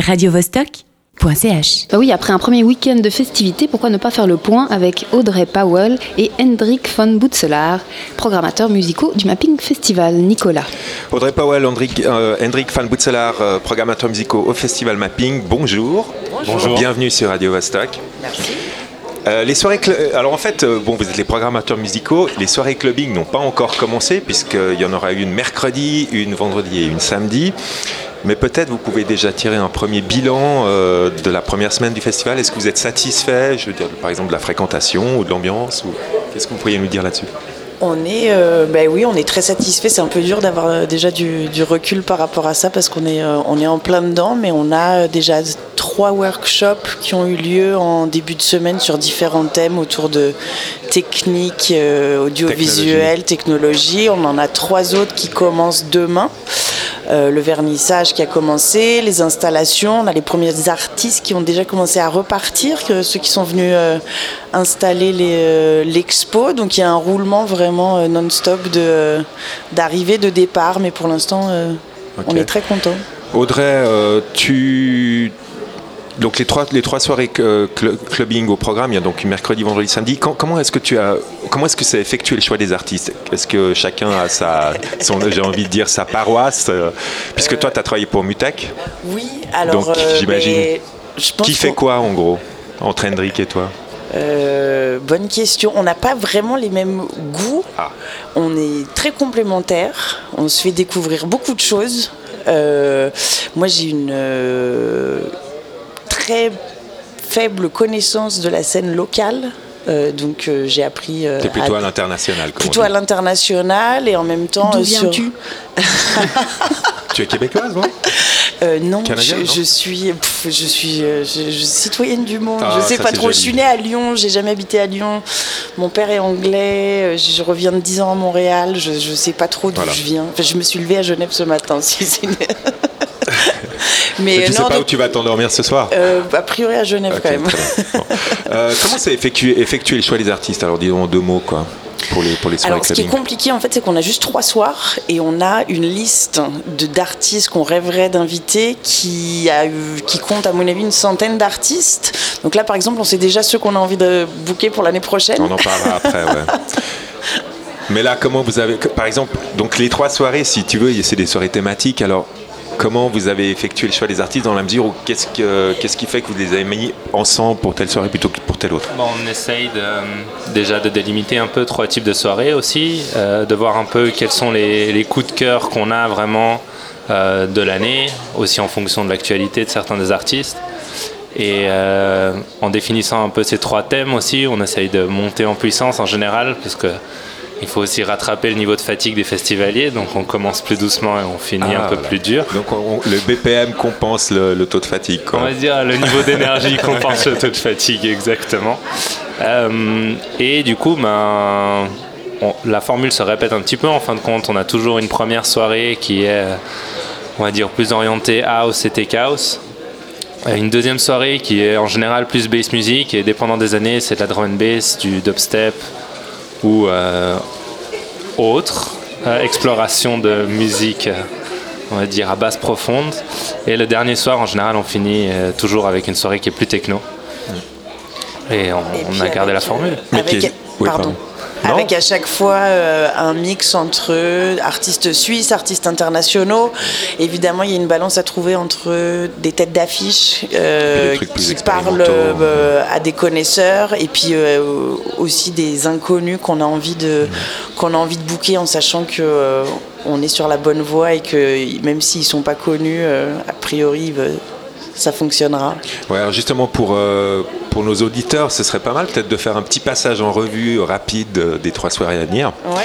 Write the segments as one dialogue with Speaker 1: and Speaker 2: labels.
Speaker 1: radiovostok.ch.
Speaker 2: Bah oui, après un premier week-end de festivités, pourquoi ne pas faire le point avec Audrey Powell et Hendrik van Boetselaar, programmateurs musicaux du Mapping Festival. Nicolas.
Speaker 3: Audrey Powell, Hendrik, euh, Hendrik van Boetselaar, euh, programmateurs musicaux au Festival Mapping. Bonjour.
Speaker 4: Bonjour.
Speaker 3: Bienvenue sur Radio Vostok.
Speaker 4: Merci.
Speaker 3: Euh, les soirées cl- alors en fait, euh, bon, vous êtes les programmateurs musicaux. Les soirées clubbing n'ont pas encore commencé puisqu'il y en aura une mercredi, une vendredi et une samedi. Mais peut-être vous pouvez déjà tirer un premier bilan euh, de la première semaine du festival. Est-ce que vous êtes satisfait, je veux dire, par exemple, de la fréquentation ou de l'ambiance ou... Qu'est-ce que vous pourriez nous dire là-dessus?
Speaker 4: On est, euh, ben oui, on est très satisfait. C'est un peu dur d'avoir euh, déjà du, du recul par rapport à ça parce qu'on est, euh, on est en plein dedans, mais on a déjà trois workshops qui ont eu lieu en début de semaine sur différents thèmes autour de techniques, euh, audiovisuelles, technologie. On en a trois autres qui commencent demain. Euh, le vernissage qui a commencé, les installations, on a les premiers artistes qui ont déjà commencé à repartir, ceux qui sont venus euh, installer euh, l'expo. Donc il y a un roulement vraiment non-stop d'arrivée, de départ, mais pour l'instant on est très content.
Speaker 3: Audrey, tu donc les trois les trois soirées cl- clubbing au programme, il y a donc mercredi, vendredi, samedi. Quand- comment est-ce que tu as comment est-ce que ça effectué le choix des artistes? Est-ce que chacun a sa j'ai envie de dire sa paroisse euh, puisque toi tu as travaillé pour Mutec?
Speaker 4: Oui, alors
Speaker 3: Donc,
Speaker 4: euh,
Speaker 3: j'imagine. Qui fait quoi en gros entre Hendrik et toi?
Speaker 4: Euh, bonne question. On n'a pas vraiment les mêmes goûts.
Speaker 3: Ah.
Speaker 4: On est très complémentaires. On se fait découvrir beaucoup de choses. Euh, moi, j'ai une euh, très faible connaissance de la scène locale. Euh, donc, euh, j'ai appris euh,
Speaker 3: T'es plutôt
Speaker 4: à-
Speaker 3: à l'international.
Speaker 4: plutôt à l'international et en même temps
Speaker 2: D'où
Speaker 4: euh, sur-
Speaker 2: viens-tu?
Speaker 3: Tu es québécoise, non?
Speaker 4: Euh, non, je,
Speaker 3: non?
Speaker 4: je suis, pff, je suis je- je- citoyenne du monde.
Speaker 3: Ah,
Speaker 4: je sais pas trop. Je suis née à Lyon. J'ai jamais habité à Lyon. Mon père est anglais. Je reviens de 10 ans à Montréal. Je, je sais pas trop d'où
Speaker 3: Voilà.
Speaker 4: je viens. Enfin, je me suis levée à Genève ce matin. si c'est- Mais
Speaker 3: tu
Speaker 4: euh,
Speaker 3: sais pas où tu vas t'endormir ce soir
Speaker 4: euh, a priori à Genève quand même.
Speaker 3: Bon. Euh, comment s'est effectué, effectué le choix des artistes Alors disons en deux mots quoi pour les pour les soirées
Speaker 4: Alors, ce qui est compliqué, en fait, c'est qu'on a juste trois soirs et on a une liste d'artistes qu'on rêverait d'inviter qui, a qui compte, à mon avis, une centaine d'artistes. Donc là, par exemple, on sait déjà ceux qu'on a envie de booker pour l'année prochaine.
Speaker 3: On en parlera après, ouais. Mais là, comment vous avez, par exemple, donc les trois soirées, si tu veux, c'est des soirées thématiques. Alors, comment vous avez effectué le choix des artistes dans la mesure où qu'est-ce que qu'est-ce qui fait que vous les avez mis ensemble pour telle soirée plutôt que pour telle autre?
Speaker 5: Bon, on essaye déjà de délimiter un peu trois types de soirées aussi, euh, de voir un peu quels sont les, les coups de cœur qu'on a vraiment euh, de l'année, aussi en fonction de l'actualité de certains des artistes. Et euh, en définissant un peu ces trois thèmes aussi, on essaye de monter en puissance en général, parce que il faut aussi rattraper le niveau de fatigue des festivaliers, donc on commence plus doucement et on finit
Speaker 3: Ah,
Speaker 5: un peu
Speaker 3: voilà.
Speaker 5: plus dur.
Speaker 3: Donc, on- on- le BPM compense le, le taux de fatigue.
Speaker 5: On va dire le niveau d'énergie compense le taux de fatigue, exactement. Euh, et du coup, ben, on- la formule se répète un petit peu. En fin de compte, on a toujours une première soirée qui est, on va dire, plus orientée house et tech house. Euh, Une deuxième soirée qui est en général plus bass music et dépendant des années, c'est de la drum and bass, du dubstep ou euh, autre euh, exploration de musique, euh, on va dire à basse profonde. Et le dernier soir, en général, on finit euh, toujours avec une soirée qui est plus techno. Et on,
Speaker 4: Et
Speaker 5: on
Speaker 4: puis
Speaker 5: a gardé la formule.
Speaker 4: euh,
Speaker 3: Mais
Speaker 4: avec-
Speaker 3: qui est- oui,
Speaker 4: pardon.
Speaker 3: pardon.
Speaker 4: Avec à chaque fois euh, un mix entre artistes suisses, artistes internationaux. Évidemment, il y a une balance à trouver entre des têtes d'affiche euh, qui parlent euh, à des connaisseurs et puis aussi des inconnus qu'on a envie de qu'on a envie de booker en sachant que on est sur la bonne voie et que même s'ils sont pas connus, a priori, euh, ça fonctionnera.
Speaker 3: Ouais, alors justement pour, euh, pour nos auditeurs, ce serait pas mal peut-être de faire un petit passage en revue rapide euh, des trois soirées à venir.
Speaker 4: Ouais.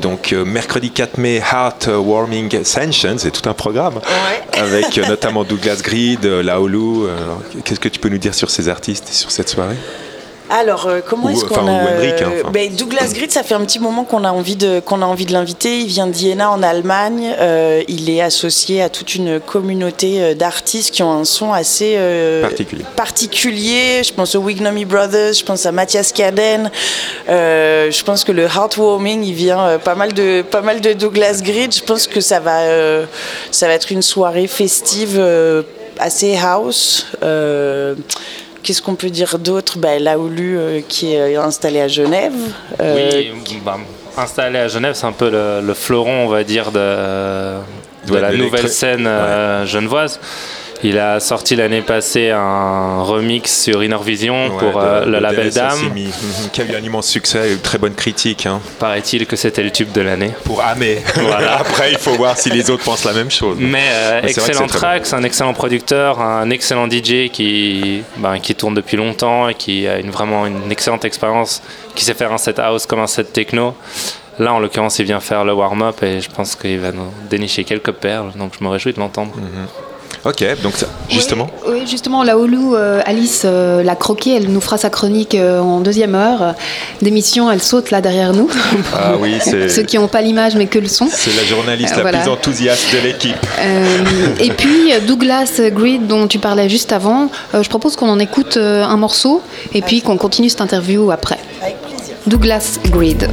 Speaker 3: Donc euh, mercredi 4 mai, Heart Warming Ascension, c'est tout un programme,
Speaker 4: Ouais.
Speaker 3: avec euh, notamment Douglas Greed, euh, Laolu. Qu'est-ce que tu peux nous dire sur ces artistes et sur cette soirée?
Speaker 4: Alors, euh, comment est-ce qu'on a
Speaker 3: hein,
Speaker 4: ben, Douglas Grid, ça fait un petit moment qu'on a envie de qu'on a envie de l'inviter. Il vient d'Iéna en Allemagne. Euh, il est associé à toute une communauté euh, d'artistes qui ont un son assez euh,
Speaker 3: Particulier.
Speaker 4: particulier. Je pense aux Wignomy Brothers, je pense à Mathias Kaden. Je pense que le Heartwarming, il vient pas mal de pas mal de Douglas Grid. Je pense que ça va ça va être une soirée festive. assez house. Qu'est-ce qu'on peut dire d'autre? Bah, Laoulu qui est installé à Genève.
Speaker 5: oui, bah, installé à Genève, c'est un peu le, fleuron, on va dire, de, de la nouvelle scène genevoise. Il a sorti l'année passée un remix sur Innervision pour euh, le, label Dame.
Speaker 3: Qui a eu un immense succès, une très bonne critique. Hein.
Speaker 5: Paraît-il que c'était le tube de l'année.
Speaker 3: Pour mais après il faut voir si les autres pensent la même chose.
Speaker 5: Mais, euh, excellent track, c'est un excellent producteur, un excellent DJ qui, ben, qui tourne depuis longtemps et qui a une, vraiment une excellente expérience, qui sait faire un set house comme un set techno. Là, en l'occurrence, il vient faire le warm-up et je pense qu'il va nous dénicher quelques perles, donc je me réjouis de l'entendre. Mhm.
Speaker 3: Ok, donc justement.
Speaker 2: Oui, justement, la Olu, euh, Alice euh, la croquée, elle nous fera sa chronique euh, en deuxième heure d'émission. Elle saute là derrière nous.
Speaker 3: Ah oui, c'est.
Speaker 2: Ceux qui n'ont pas l'image mais que le son.
Speaker 3: C'est la journaliste la plus enthousiaste de l'équipe.
Speaker 2: et puis Douglas Grid, dont tu parlais juste avant, je propose qu'on en écoute un morceau et puis qu'on continue cette interview après.
Speaker 4: Avec plaisir.
Speaker 2: Douglas Grid.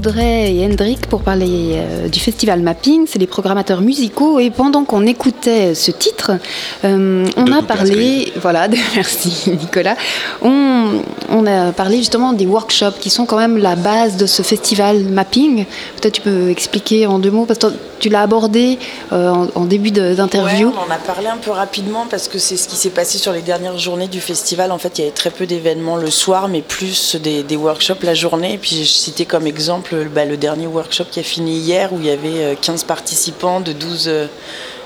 Speaker 2: Audrey et Hendrik pour parler euh, du festival Mapping. C'est les programmateurs musicaux. Et pendant qu'on écoutait ce titre, euh, on a parlé, voilà, merci Nicolas, on, on, a parlé justement des workshops qui sont quand même la base de ce festival Mapping. Peut-être tu peux expliquer en deux mots, parce que tu l'as abordé euh, en, début d'interview.
Speaker 4: Ouais, on en a parlé un peu rapidement parce que c'est ce qui s'est passé sur les dernières journées du festival. En fait, il y avait très peu d'événements le soir, mais plus des, des workshops la journée. Et puis, je citais comme exemple bah, le dernier workshop qui a fini hier où il y avait 15 euh, participants de 12 euh,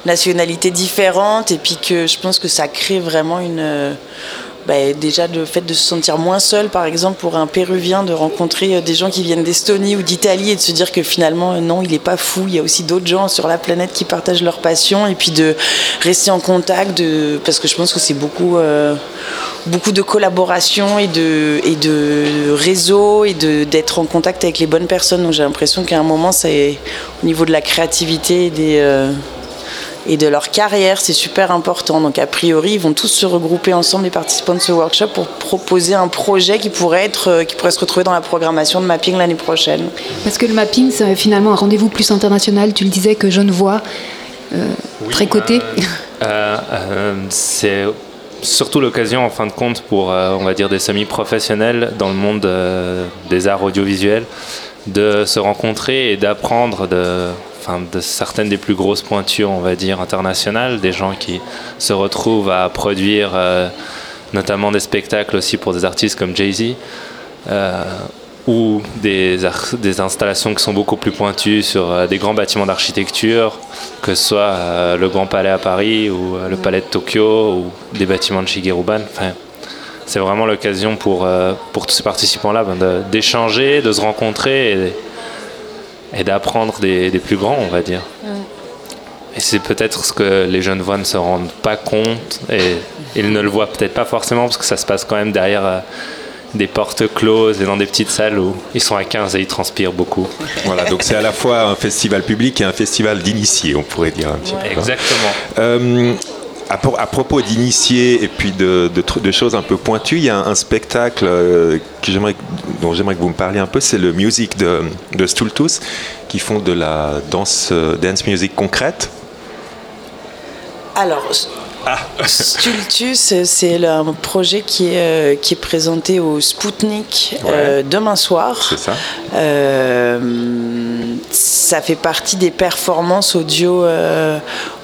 Speaker 4: nationalités différentes et puis que je pense que ça crée vraiment une euh, bah, déjà le fait de se sentir moins seul par exemple pour un péruvien de rencontrer des gens qui viennent d'Estonie ou d'Italie et de se dire que finalement non il n'est pas fou il y a aussi d'autres gens sur la planète qui partagent leur passion et puis de rester en contact de, parce que je pense que c'est beaucoup beaucoup de collaboration et de, et de réseau et d'être en contact avec les bonnes personnes. Donc j'ai l'impression qu'à un moment, c'est au niveau de la créativité et, des, euh, et de leur carrière, c'est super important. Donc a priori, ils vont tous se regrouper ensemble, les participants de ce workshop, pour proposer un projet qui pourrait, être, euh, qui pourrait se retrouver dans la programmation de mapping l'année prochaine.
Speaker 2: Parce que le mapping, c'est finalement un rendez-vous plus international. Tu le disais que je ne vois. Euh, très coté.
Speaker 5: c'est surtout l'occasion en fin de compte pour, euh, on va dire, des semi-professionnels dans le monde euh, des arts audiovisuels de se rencontrer et d'apprendre de, de certaines des plus grosses pointures, on va dire, internationales, des gens qui se retrouvent à produire euh, notamment des spectacles aussi pour des artistes comme Jay-Z ou des, des, installations qui sont beaucoup plus pointues sur euh, des grands bâtiments d'architecture, que ce soit euh, le Grand Palais à Paris ou euh, le Palais de Tokyo ou des bâtiments de Shigeruban. Enfin, c'est vraiment l'occasion pour, pour tous ces participants-là ben, d'échanger, de, se rencontrer et d'apprendre des, des, plus grands, on va dire. Et c'est peut-être ce que les jeunes voix ne se rendent pas compte et ils ne le voient peut-être pas forcément parce que ça se passe quand même derrière des portes closes et dans des petites salles où ils sont à 15 et ils transpirent beaucoup.
Speaker 3: Voilà, donc c'est à la fois un festival public et un festival d'initiés, on pourrait dire un petit peu.
Speaker 5: Exactement.
Speaker 3: Euh, à, propos d'initiés et puis de, choses un peu pointues, il y a un, spectacle euh, dont j'aimerais que vous me parliez un peu, c'est le music de, de Stultus, qui font de la euh, dance music concrète.
Speaker 4: Alors, ah. Stultus, c'est un projet qui est, euh, qui est présenté au Spoutnik euh, demain soir.
Speaker 3: C'est ça.
Speaker 4: Euh, ça fait partie des performances audio,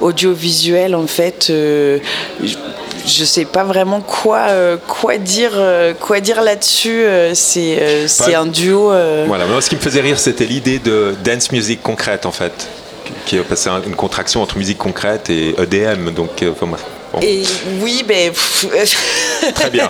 Speaker 4: audiovisuelles en fait. je ne sais pas vraiment quoi, quoi dire, quoi dire là-dessus. c'est c'est un duo.
Speaker 3: Voilà, moi, ce qui me faisait rire, c'était l'idée de dance music concrète en fait qui est passé une contraction entre musique concrète et EDM. Donc,
Speaker 4: euh, Et oui, ben.
Speaker 3: Très bien.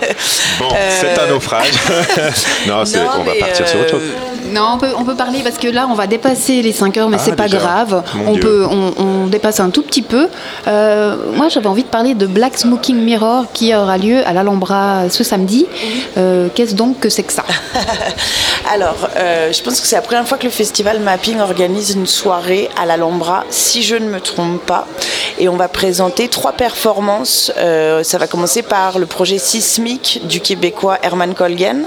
Speaker 3: Bon, c'est un naufrage. non, on va partir sur autre chose. Euh,
Speaker 2: non, on peut, on peut parler parce que là, on va dépasser les 5 heures, mais ah, c'est pas grave. on, peut, on, dépasse un tout petit peu. Euh, moi, j'avais envie de parler de Black Smoking Mirror qui aura lieu à l'Alhambra ce samedi. Euh, qu'est-ce donc que c'est que ça?
Speaker 4: Alors, euh, je pense que c'est la première fois que le festival Mapping organise une soirée à l'Alhambra, si je ne me trompe pas. Et on va présenter trois performances. ça va commencer par le projet sismique du Québécois Herman Colgan.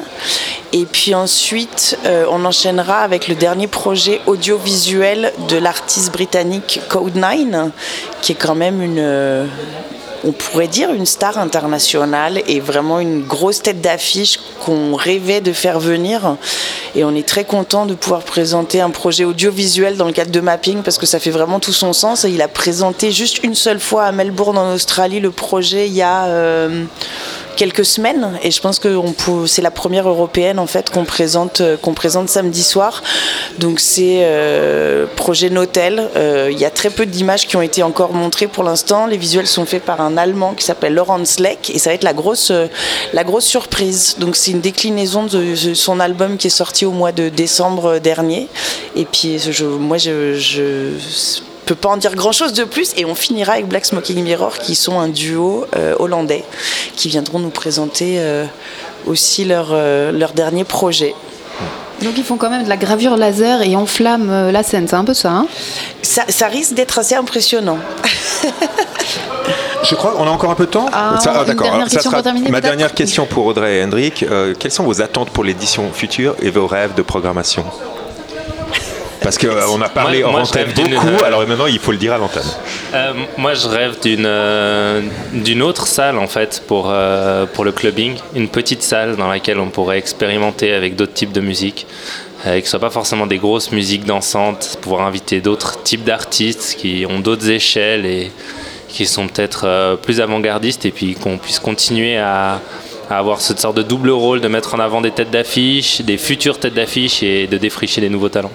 Speaker 4: Et puis ensuite, on en enchaînera avec le dernier projet audiovisuel de l'artiste britannique Code9, qui est quand même une, euh, on pourrait dire une star internationale et vraiment une grosse tête d'affiche qu'on rêvait de faire venir. Et on est très content de pouvoir présenter un projet audiovisuel dans le cadre de Mapping parce que ça fait vraiment tout son sens. Et il a présenté juste une seule fois à Melbourne en Australie le projet il y a... Euh, quelques semaines et je pense que c'est la première européenne en fait qu'on présente, euh, présente samedi soir. Donc c'est euh, projet Notel. Euh, il y a très peu d'images qui ont été encore montrées pour l'instant. Les visuels sont faits par un Allemand qui s'appelle Laurent Sleck et ça va être la grosse, la grosse surprise. Donc c'est une déclinaison de son album qui est sorti au mois de décembre dernier. Et puis moi je peut pas en dire grand chose de plus. Et on finira avec Black Smoking Mirror, qui sont un duo euh, hollandais, qui viendront nous présenter euh, aussi leur, euh, leur dernier projet.
Speaker 2: Donc ils font quand même de la gravure laser et enflamment la scène, c'est un peu ça, hein?
Speaker 4: Ça, ça risque d'être assez impressionnant.
Speaker 3: Je crois qu'on a encore un peu de temps.
Speaker 2: Ah, ah d'accord.
Speaker 3: ma dernière question pour Audrey et Hendrik. quelles sont vos attentes pour l'édition future et vos rêves de programmation? Parce qu'on a parlé en antenne beaucoup, alors maintenant il faut le dire à l'antenne.
Speaker 5: moi je rêve d'une d'une autre salle en fait pour, pour le clubbing, une petite salle dans laquelle on pourrait expérimenter avec d'autres types de musique. Euh, que ce soit pas forcément des grosses musiques dansantes, pouvoir inviter d'autres types d'artistes qui ont d'autres échelles et qui sont peut-être euh, plus avant-gardistes et puis qu'on puisse continuer à, à, avoir cette sorte de double rôle de mettre en avant des têtes d'affiche, des futures têtes d'affiche et de défricher des nouveaux talents.